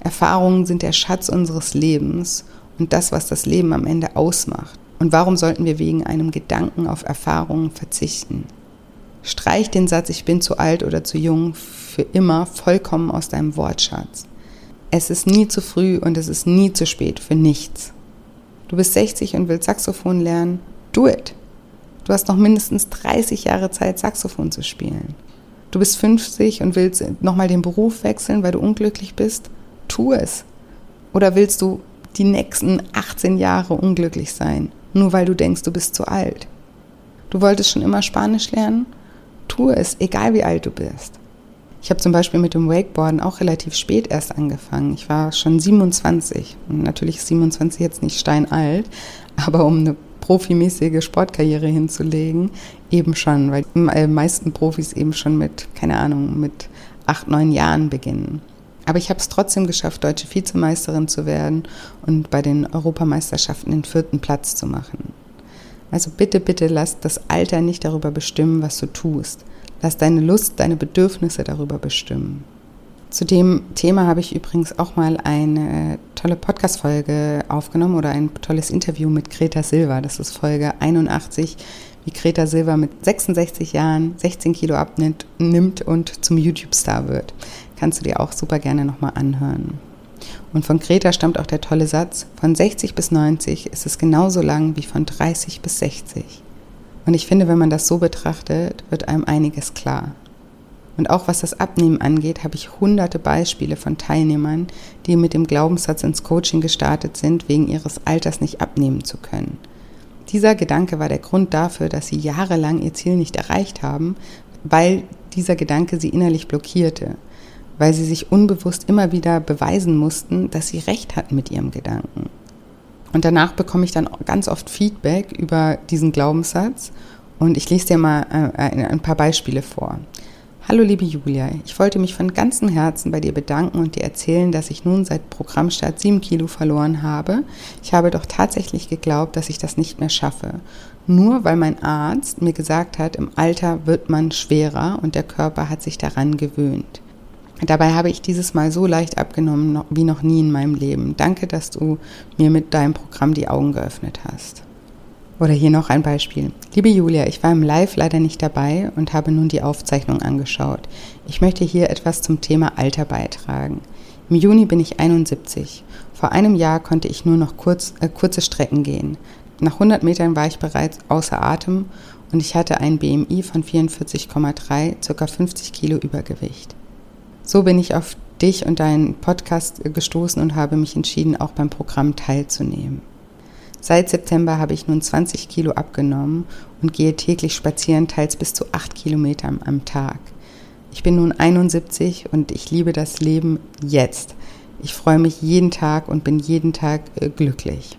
Erfahrungen sind der Schatz unseres Lebens und das, was das Leben am Ende ausmacht. Und warum sollten wir wegen einem Gedanken auf Erfahrungen verzichten? Streich den Satz, ich bin zu alt oder zu jung, für immer vollkommen aus deinem Wortschatz. Es ist nie zu früh und es ist nie zu spät für nichts. Du bist 60 und willst Saxophon lernen? Do it. Du hast noch mindestens 30 Jahre Zeit, Saxophon zu spielen. Du bist 50 und willst nochmal den Beruf wechseln, weil du unglücklich bist? Tu es. Oder willst du die nächsten 18 Jahre unglücklich sein, nur weil du denkst, du bist zu alt? Du wolltest schon immer Spanisch lernen? Tu es, egal wie alt du bist. Ich habe zum Beispiel mit dem Wakeboarden auch relativ spät erst angefangen. Ich war schon 27. Und natürlich ist 27 jetzt nicht steinalt, aber um eine profimäßige Sportkarriere hinzulegen, eben schon, weil die äh, meisten Profis eben schon mit, keine Ahnung, mit acht, neun Jahren beginnen. Aber ich habe es trotzdem geschafft, deutsche Vizemeisterin zu werden und bei den Europameisterschaften den vierten Platz zu machen. Also bitte, bitte lass das Alter nicht darüber bestimmen, was du tust. Lass deine Lust, deine Bedürfnisse darüber bestimmen. Zu dem Thema habe ich übrigens auch mal eine tolle Podcast-Folge aufgenommen oder ein tolles Interview mit Greta Silva. Das ist Folge 81, wie Greta Silva mit 66 Jahren 16 Kilo abnimmt nimmt und zum YouTube-Star wird. Kannst du dir auch super gerne nochmal anhören. Und von Greta stammt auch der tolle Satz, von 60 bis 90 ist es genauso lang wie von 30 bis 60. Und ich finde, wenn man das so betrachtet, wird einem einiges klar. Und auch was das Abnehmen angeht, habe ich hunderte Beispiele von Teilnehmern, die mit dem Glaubenssatz ins Coaching gestartet sind, wegen ihres Alters nicht abnehmen zu können. Dieser Gedanke war der Grund dafür, dass sie jahrelang ihr Ziel nicht erreicht haben, weil dieser Gedanke sie innerlich blockierte, weil sie sich unbewusst immer wieder beweisen mussten, dass sie recht hatten mit ihrem Gedanken. Und danach bekomme ich dann ganz oft Feedback über diesen Glaubenssatz und ich lese dir mal äh, ein paar Beispiele vor. Hallo liebe Julia, ich wollte mich von ganzem Herzen bei dir bedanken und dir erzählen, dass ich nun seit Programmstart sieben Kilo verloren habe. Ich habe doch tatsächlich geglaubt, dass ich das nicht mehr schaffe. Nur weil mein Arzt mir gesagt hat, im Alter wird man schwerer und der Körper hat sich daran gewöhnt. Dabei habe ich dieses Mal so leicht abgenommen wie noch nie in meinem Leben. Danke, dass du mir mit deinem Programm die Augen geöffnet hast. Oder hier noch ein Beispiel. Liebe Julia, ich war im Live leider nicht dabei und habe nun die Aufzeichnung angeschaut. Ich möchte hier etwas zum Thema Alter beitragen. Im Juni bin ich 71. Vor einem Jahr konnte ich nur noch kurz, äh, kurze Strecken gehen. Nach 100 Metern war ich bereits außer Atem und ich hatte ein BMI von 44,3, ca. 50 Kilo Übergewicht. So bin ich auf dich und deinen Podcast gestoßen und habe mich entschieden, auch beim Programm teilzunehmen. Seit September habe ich nun 20 Kilo abgenommen und gehe täglich spazieren, teils bis zu 8 Kilometer am Tag. Ich bin nun 71 und ich liebe das Leben jetzt. Ich freue mich jeden Tag und bin jeden Tag äh, glücklich.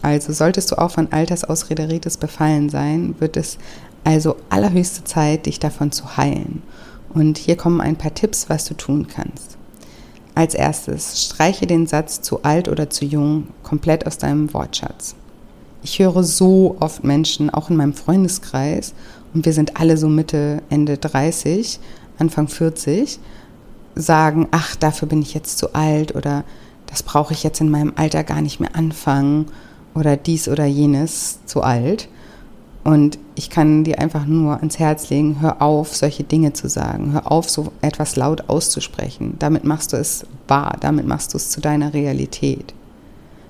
Also solltest du auch von Altersausrederitis befallen sein, wird es also allerhöchste Zeit, dich davon zu heilen. Und hier kommen ein paar Tipps, was du tun kannst. Als erstes, streiche den Satz zu alt oder zu jung komplett aus deinem Wortschatz. Ich höre so oft Menschen, auch in meinem Freundeskreis, und wir sind alle so Mitte, Ende 30, Anfang 40, sagen, ach, dafür bin ich jetzt zu alt oder das brauche ich jetzt in meinem Alter gar nicht mehr anfangen oder dies oder jenes zu alt. Und ich kann dir einfach nur ans Herz legen, hör auf, solche Dinge zu sagen. Hör auf, so etwas laut auszusprechen. Damit machst du es wahr, damit machst du es zu deiner Realität.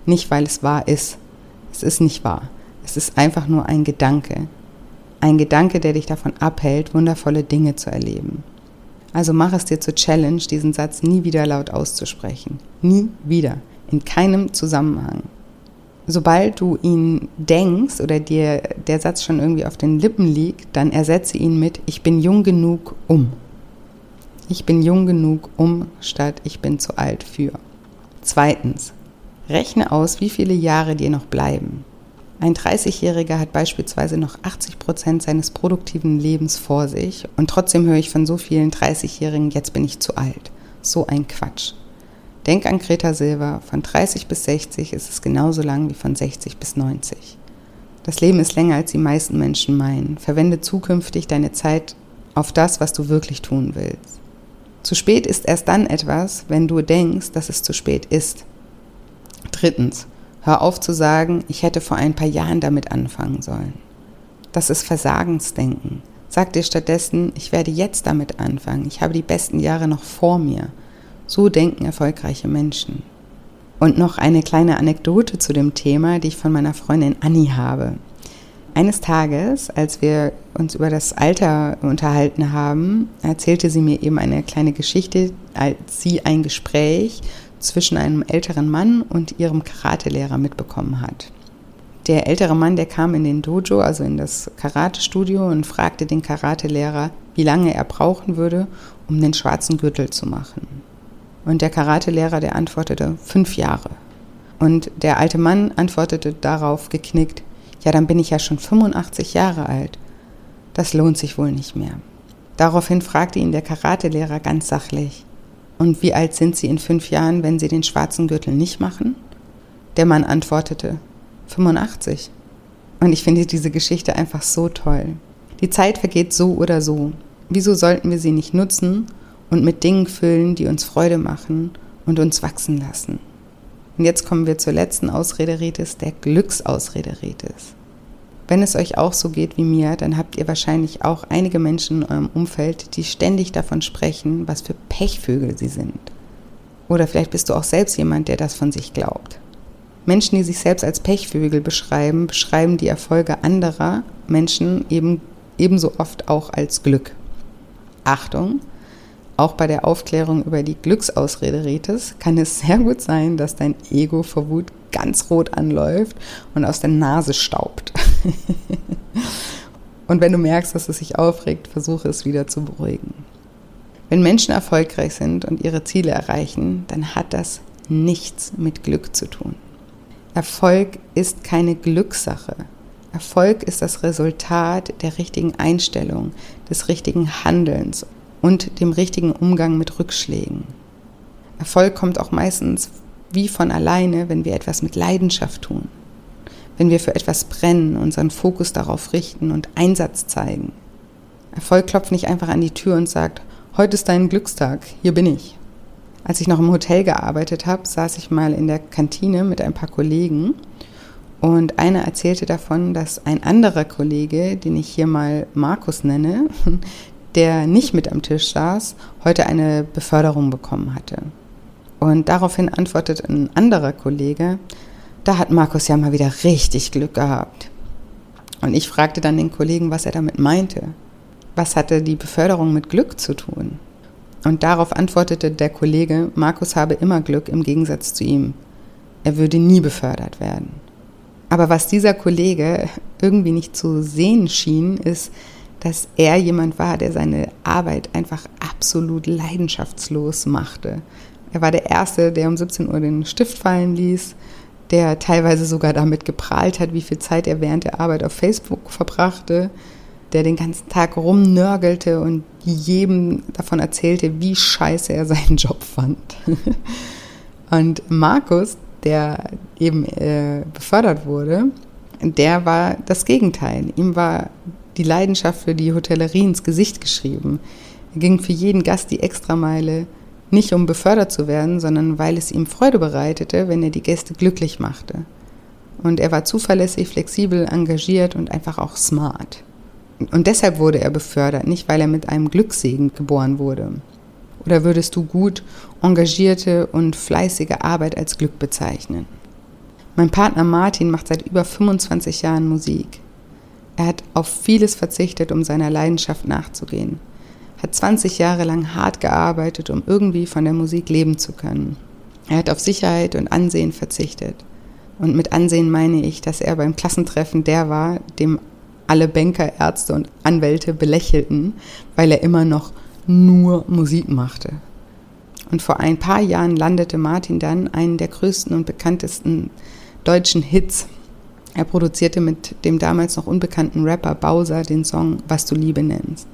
Nicht, weil es wahr ist. Es ist nicht wahr. Es ist einfach nur ein Gedanke. Ein Gedanke, der dich davon abhält, wundervolle Dinge zu erleben. Also mach es dir zur Challenge, diesen Satz nie wieder laut auszusprechen. Nie wieder. In keinem Zusammenhang sobald du ihn denkst oder dir der Satz schon irgendwie auf den Lippen liegt, dann ersetze ihn mit Ich bin jung genug um. Ich bin jung genug um statt Ich bin zu alt für. Zweitens, rechne aus, wie viele Jahre dir noch bleiben. Ein 30-Jähriger hat beispielsweise noch 80 Prozent seines produktiven Lebens vor sich und trotzdem höre ich von so vielen 30-Jährigen, jetzt bin ich zu alt. So ein Quatsch. Denk an Greta Silva, von 30 bis 60 ist es genauso lang wie von 60 bis 90. Das Leben ist länger, als die meisten Menschen meinen. Verwende zukünftig deine Zeit auf das, was du wirklich tun willst. Zu spät ist erst dann etwas, wenn du denkst, dass es zu spät ist. Drittens, hör auf zu sagen, ich hätte vor ein paar Jahren damit anfangen sollen. Das ist Versagensdenken. Sag dir stattdessen, ich werde jetzt damit anfangen. Ich habe die besten Jahre noch vor mir. So denken erfolgreiche Menschen. Und noch eine kleine Anekdote zu dem Thema, die ich von meiner Freundin Annie habe. Eines Tages, als wir uns über das Alter unterhalten haben, erzählte sie mir eben eine kleine Geschichte, als sie ein Gespräch zwischen einem älteren Mann und ihrem Karatelehrer mitbekommen hat. Der ältere Mann, der kam in den Dojo, also in das Karate-Studio und fragte den Karatelehrer, wie lange er brauchen würde, um den schwarzen Gürtel zu machen. Und der Karatelehrer, der antwortete, fünf Jahre. Und der alte Mann antwortete darauf geknickt, ja, dann bin ich ja schon 85 Jahre alt. Das lohnt sich wohl nicht mehr. Daraufhin fragte ihn der Karatelehrer ganz sachlich, und wie alt sind Sie in fünf Jahren, wenn Sie den schwarzen Gürtel nicht machen? Der Mann antwortete, 85. Und ich finde diese Geschichte einfach so toll. Die Zeit vergeht so oder so. Wieso sollten wir sie nicht nutzen und mit Dingen füllen, die uns Freude machen und uns wachsen lassen. Und jetzt kommen wir zur letzten Ausrede Rites, der Glücksausrede Rites. Wenn es euch auch so geht wie mir, dann habt ihr wahrscheinlich auch einige Menschen in eurem Umfeld, die ständig davon sprechen, was für Pechvögel sie sind. Oder vielleicht bist du auch selbst jemand, der das von sich glaubt. Menschen, die sich selbst als Pechvögel beschreiben, beschreiben die Erfolge anderer Menschen eben ebenso oft auch als Glück. Achtung, auch bei der Aufklärung über die Glücksausrede Rites kann es sehr gut sein, dass dein Ego vor Wut ganz rot anläuft und aus der Nase staubt. <laughs> und wenn du merkst, dass es sich aufregt, versuche es wieder zu beruhigen. Wenn Menschen erfolgreich sind und ihre Ziele erreichen, dann hat das nichts mit Glück zu tun. Erfolg ist keine Glückssache. Erfolg ist das Resultat der richtigen Einstellung, des richtigen Handelns und dem richtigen Umgang mit Rückschlägen. Erfolg kommt auch meistens wie von alleine, wenn wir etwas mit Leidenschaft tun, wenn wir für etwas brennen, unseren Fokus darauf richten und Einsatz zeigen. Erfolg klopft nicht einfach an die Tür und sagt, heute ist dein Glückstag, hier bin ich. Als ich noch im Hotel gearbeitet habe, saß ich mal in der Kantine mit ein paar Kollegen und einer erzählte davon, dass ein anderer Kollege, den ich hier mal Markus nenne, der nicht mit am Tisch saß, heute eine Beförderung bekommen hatte. Und daraufhin antwortet ein anderer Kollege, da hat Markus ja mal wieder richtig Glück gehabt. Und ich fragte dann den Kollegen, was er damit meinte. Was hatte die Beförderung mit Glück zu tun? Und darauf antwortete der Kollege, Markus habe immer Glück im Gegensatz zu ihm. Er würde nie befördert werden. Aber was dieser Kollege <laughs> irgendwie nicht zu sehen schien, ist, dass er jemand war, der seine Arbeit einfach absolut leidenschaftslos machte. Er war der Erste, der um 17 Uhr den Stift fallen ließ, der teilweise sogar damit geprahlt hat, wie viel Zeit er während der Arbeit auf Facebook verbrachte, der den ganzen Tag rumnörgelte und jedem davon erzählte, wie scheiße er seinen <laughs> Job fand. und Markus, der eben äh, befördert wurde, der war das Gegenteil. Ihm war die Leidenschaft für die Hotellerie ins Gesicht geschrieben. Er ging für jeden Gast die Extrameile, nicht um befördert zu werden, sondern weil es ihm Freude bereitete, wenn er die Gäste glücklich machte. Und er war zuverlässig, flexibel, engagiert und einfach auch smart. Und deshalb wurde er befördert, nicht weil er mit einem Glückssegen geboren wurde. Oder würdest du gut engagierte und fleißige Arbeit als Glück bezeichnen? Mein Partner Martin macht seit über 25 Jahren Musik. Er hat auf vieles verzichtet, um seiner Leidenschaft nachzugehen. Hat 20 Jahre lang hart gearbeitet, um irgendwie von der Musik leben zu können. Er hat auf Sicherheit und Ansehen verzichtet. Und mit Ansehen meine ich, dass er beim Klassentreffen der war, dem alle Banker, Ärzte und Anwälte belächelten, weil er immer noch nur Musik machte. Und vor ein paar Jahren landete Martin dann einen der größten und bekanntesten deutschen Hits. Er produzierte mit dem damals noch unbekannten Rapper Bowser den Song Was du Liebe nennst.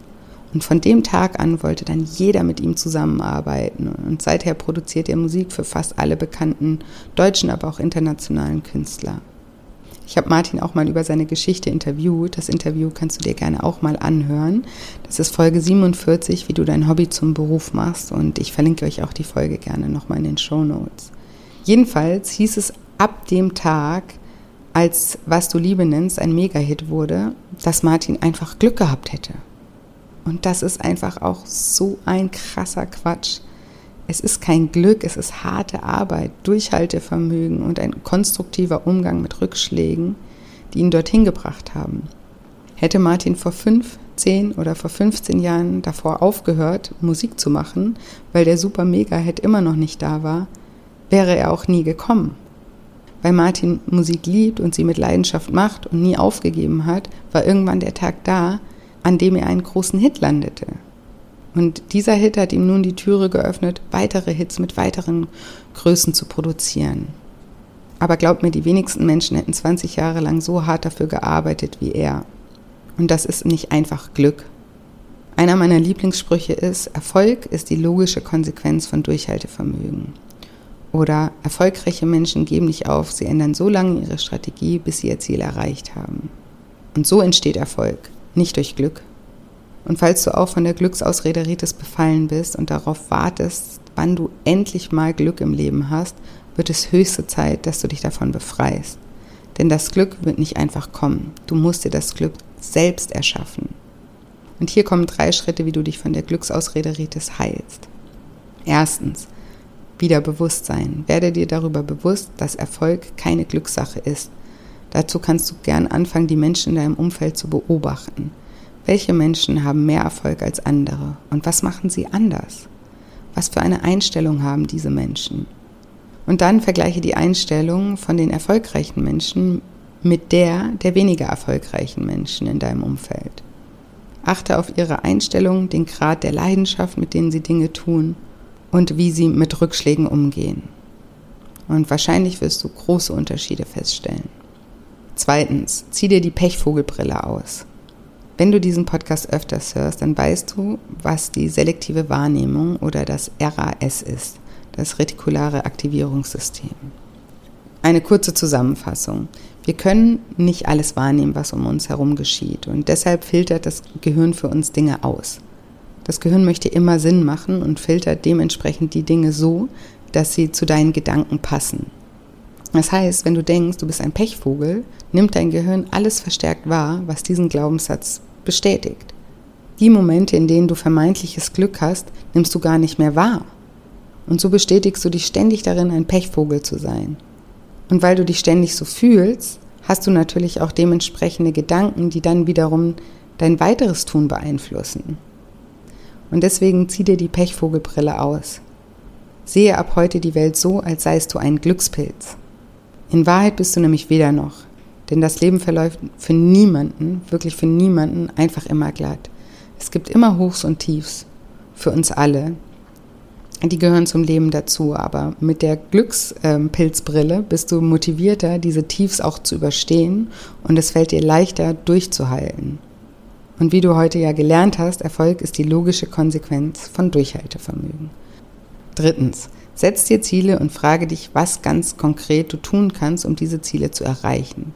Und von dem Tag an wollte dann jeder mit ihm zusammenarbeiten. Und seither produziert er Musik für fast alle bekannten deutschen, aber auch internationalen Künstler. Ich habe Martin auch mal über seine Geschichte interviewt. Das Interview kannst du dir gerne auch mal anhören. Das ist Folge 47, wie du dein Hobby zum Beruf machst. Und ich verlinke euch auch die Folge gerne nochmal in den Show Notes. Jedenfalls hieß es ab dem Tag, als Was du Liebe nennst ein Mega-Hit wurde, dass Martin einfach Glück gehabt hätte. Und das ist einfach auch so ein krasser Quatsch. Es ist kein Glück, es ist harte Arbeit, Durchhaltevermögen und ein konstruktiver Umgang mit Rückschlägen, die ihn dorthin gebracht haben. Hätte Martin vor fünf, zehn oder vor 15 Jahren davor aufgehört, Musik zu machen, weil der Super Mega-Hit immer noch nicht da war, wäre er auch nie gekommen. Weil Martin Musik liebt und sie mit Leidenschaft macht und nie aufgegeben hat, war irgendwann der Tag da, an dem er einen großen Hit landete. Und dieser Hit hat ihm nun die Türe geöffnet, weitere Hits mit weiteren Größen zu produzieren. Aber glaubt mir, die wenigsten Menschen hätten 20 Jahre lang so hart dafür gearbeitet wie er. Und das ist nicht einfach Glück. Einer meiner Lieblingssprüche ist, Erfolg ist die logische Konsequenz von Durchhaltevermögen. Oder erfolgreiche Menschen geben nicht auf, sie ändern so lange ihre Strategie, bis sie ihr Ziel erreicht haben. Und so entsteht Erfolg, nicht durch Glück. Und falls du auch von der Glücksausrederitis befallen bist und darauf wartest, wann du endlich mal Glück im Leben hast, wird es höchste Zeit, dass du dich davon befreist. Denn das Glück wird nicht einfach kommen. Du musst dir das Glück selbst erschaffen. Und hier kommen drei Schritte, wie du dich von der Glücksausrederitis heilst. Erstens, wieder Bewusstsein. Werde dir darüber bewusst, dass Erfolg keine Glückssache ist. Dazu kannst du gern anfangen, die Menschen in deinem Umfeld zu beobachten. Welche Menschen haben mehr Erfolg als andere und was machen sie anders? Was für eine Einstellung haben diese Menschen? Und dann vergleiche die Einstellung von den erfolgreichen Menschen mit der der weniger erfolgreichen Menschen in deinem Umfeld. Achte auf ihre Einstellung, den Grad der Leidenschaft, mit denen sie Dinge tun und wie sie mit Rückschlägen umgehen. Und wahrscheinlich wirst du große Unterschiede feststellen. Zweitens, zieh dir die Pechvogelbrille aus. Wenn du diesen Podcast öfters hörst, dann weißt du, was die selektive Wahrnehmung oder das RAS ist, das retikulare Aktivierungssystem. Eine kurze Zusammenfassung. Wir können nicht alles wahrnehmen, was um uns herum geschieht und deshalb filtert das Gehirn für uns Dinge aus. Das Gehirn möchte immer Sinn machen und filtert dementsprechend die Dinge so, dass sie zu deinen Gedanken passen. Das heißt, wenn du denkst, du bist ein Pechvogel, nimmt dein Gehirn alles verstärkt wahr, was diesen Glaubenssatz bestätigt. Die Momente, in denen du vermeintliches Glück hast, nimmst du gar nicht mehr wahr. Und so bestätigst du dich ständig darin, ein Pechvogel zu sein. Und weil du dich ständig so fühlst, hast du natürlich auch dementsprechende Gedanken, die dann wiederum dein weiteres Tun beeinflussen. Und deswegen zieh dir die Pechvogelbrille aus. Sehe ab heute die Welt so, als seist du ein Glückspilz. In Wahrheit bist du nämlich weder noch. Denn das Leben verläuft für niemanden, wirklich für niemanden, einfach immer glatt. Es gibt immer Hochs und Tiefs für uns alle. Die gehören zum Leben dazu, aber mit der Glückspilzbrille bist du motivierter, diese Tiefs auch zu überstehen und es fällt dir leichter durchzuhalten. Und wie du heute ja gelernt hast, Erfolg ist die logische Konsequenz von Durchhaltevermögen. Drittens, setz dir Ziele und frage dich, was ganz konkret du tun kannst, um diese Ziele zu erreichen.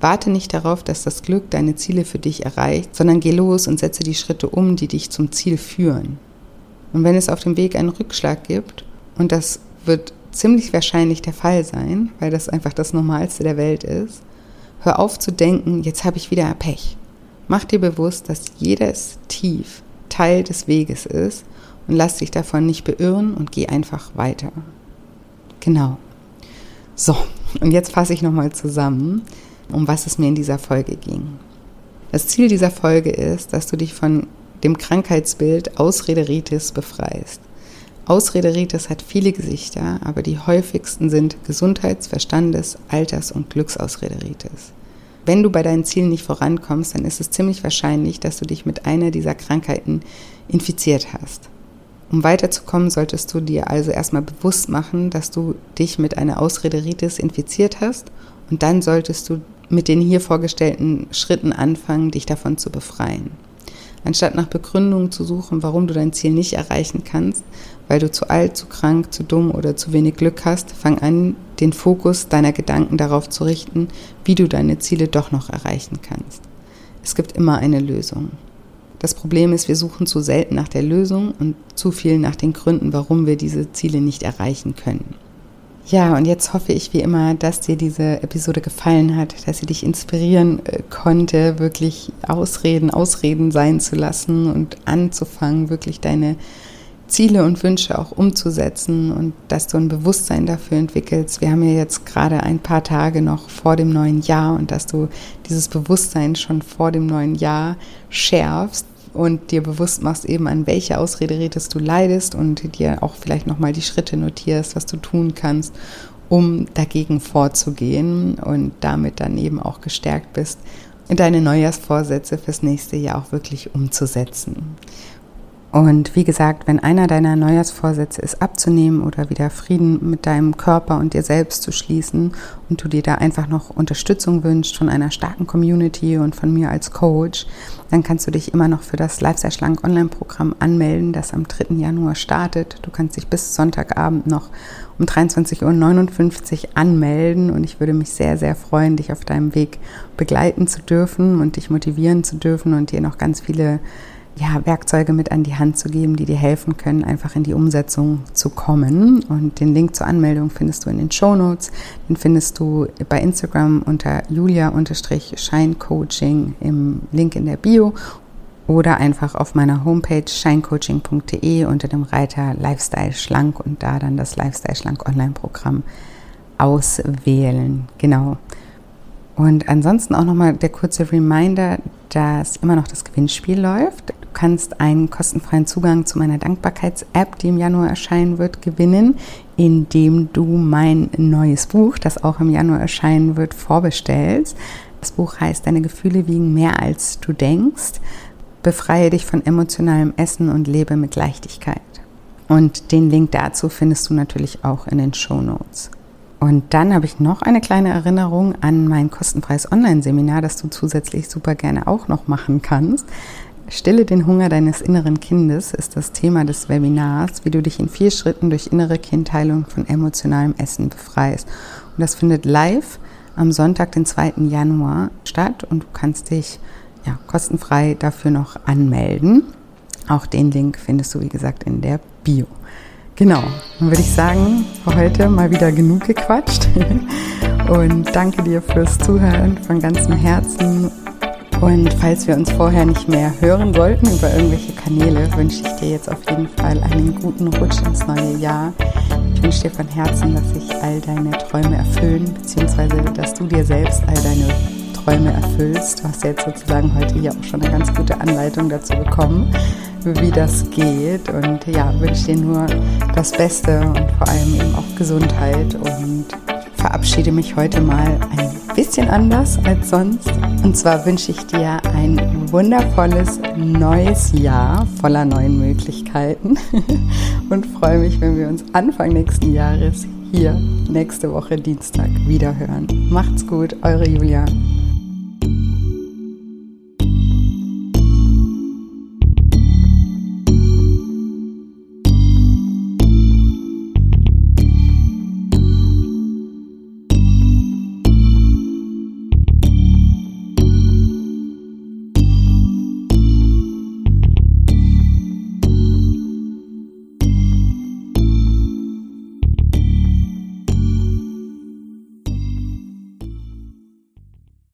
Warte nicht darauf, dass das Glück deine Ziele für dich erreicht, sondern geh los und setze die Schritte um, die dich zum Ziel führen. Und wenn es auf dem Weg einen Rückschlag gibt, und das wird ziemlich wahrscheinlich der Fall sein, weil das einfach das Normalste der Welt ist. Hör auf zu denken, jetzt habe ich wieder Pech. Mach dir bewusst, dass jedes Tief Teil des Weges ist und lass dich davon nicht beirren und geh einfach weiter. Genau. So, und jetzt fasse ich nochmal zusammen, um was es mir in dieser Folge ging. Das Ziel dieser Folge ist, dass du dich von dem Krankheitsbild Ausrederitis befreist. Ausrederitis hat viele Gesichter, aber die häufigsten sind Gesundheits-, Verstandes-, Alters- und Glücksausrederitis. Wenn du bei deinen Zielen nicht vorankommst, dann ist es ziemlich wahrscheinlich, dass du dich mit einer dieser Krankheiten infiziert hast. Um weiterzukommen, solltest du dir also erstmal bewusst machen, dass du dich mit einer Ausrederitis infiziert hast und dann solltest du mit den hier vorgestellten Schritten anfangen, dich davon zu befreien. Anstatt nach Begründungen zu suchen, warum du dein Ziel nicht erreichen kannst, weil du zu alt, zu krank, zu dumm oder zu wenig Glück hast, fang an, den Fokus deiner Gedanken darauf zu richten, wie du deine Ziele doch noch erreichen kannst. Es gibt immer eine Lösung. Das Problem ist, wir suchen zu selten nach der Lösung und zu viel nach den Gründen, warum wir diese Ziele nicht erreichen können. Ja, und jetzt hoffe ich wie immer, dass dir diese Episode gefallen hat, dass sie dich inspirieren äh, konnte, wirklich Ausreden, Ausreden sein zu lassen und anzufangen, wirklich deine Ziele und Wünsche auch umzusetzen und dass du ein Bewusstsein dafür entwickelst. Wir haben ja jetzt gerade ein paar Tage noch vor dem neuen Jahr und dass du dieses Bewusstsein schon vor dem neuen Jahr schärfst, und dir bewusst machst eben, an welche Ausrede redest du leidest und dir auch vielleicht nochmal die Schritte notierst, was du tun kannst, um dagegen vorzugehen und damit dann eben auch gestärkt bist, deine Neujahrsvorsätze fürs nächste Jahr auch wirklich umzusetzen. Und wie gesagt, wenn einer deiner Neujahrsvorsätze ist, abzunehmen oder wieder Frieden mit deinem Körper und dir selbst zu schließen und du dir da einfach noch Unterstützung wünschst von einer starken Community und von mir als Coach, dann kannst du dich immer noch für das Lifestyle Schlank Online-Programm anmelden, das am 3. Januar startet. Du kannst dich bis Sonntagabend noch um 23.59 Uhr anmelden und ich würde mich sehr, sehr freuen, dich auf deinem Weg begleiten zu dürfen und dich motivieren zu dürfen und dir noch ganz viele ja, Werkzeuge mit an die Hand zu geben, die dir helfen können, einfach in die Umsetzung zu kommen. Und den Link zur Anmeldung findest du in den Show Notes. Den findest du bei Instagram unter julia-scheincoaching im Link in der Bio oder einfach auf meiner Homepage shinecoaching.de unter dem Reiter Lifestyle Schlank und da dann das Lifestyle Schlank Online-Programm auswählen. Genau. Und ansonsten auch nochmal der kurze Reminder, dass immer noch das Gewinnspiel läuft kannst einen kostenfreien Zugang zu meiner Dankbarkeits-App, die im Januar erscheinen wird, gewinnen, indem du mein neues Buch, das auch im Januar erscheinen wird, vorbestellst. Das Buch heißt Deine Gefühle wiegen mehr als du denkst. Befreie dich von emotionalem Essen und lebe mit Leichtigkeit. Und den Link dazu findest du natürlich auch in den Show Notes. Und dann habe ich noch eine kleine Erinnerung an mein kostenfreies Online-Seminar, das du zusätzlich super gerne auch noch machen kannst. Stille den Hunger deines inneren Kindes ist das Thema des Webinars, wie du dich in vier Schritten durch innere Kindheilung von emotionalem Essen befreist. Und das findet live am Sonntag, den 2. Januar statt und du kannst dich ja, kostenfrei dafür noch anmelden. Auch den Link findest du, wie gesagt, in der Bio. Genau, dann würde ich sagen, für heute mal wieder genug gequatscht. <laughs> Und danke dir fürs Zuhören von ganzem Herzen und falls wir uns vorher nicht mehr hören sollten über irgendwelche Kanäle, wünsche ich dir jetzt auf jeden Fall einen guten Rutsch ins neue Jahr. Ich wünsche dir von Herzen, dass sich all deine Träume erfüllen, beziehungsweise dass du dir selbst all deine Träume erfüllst. Du hast jetzt sozusagen heute hier auch schon eine ganz gute Anleitung dazu bekommen, wie das geht. Und ja, wünsche dir nur das Beste und vor allem eben auch Gesundheit und verabschiede mich heute mal ein bisschen anders als sonst. Und zwar wünsche ich dir ein wundervolles neues Jahr voller neuen Möglichkeiten <laughs> und freue mich, wenn wir uns Anfang nächsten Jahres hier nächste Woche Dienstag wieder hören. Macht's gut, eure Julia.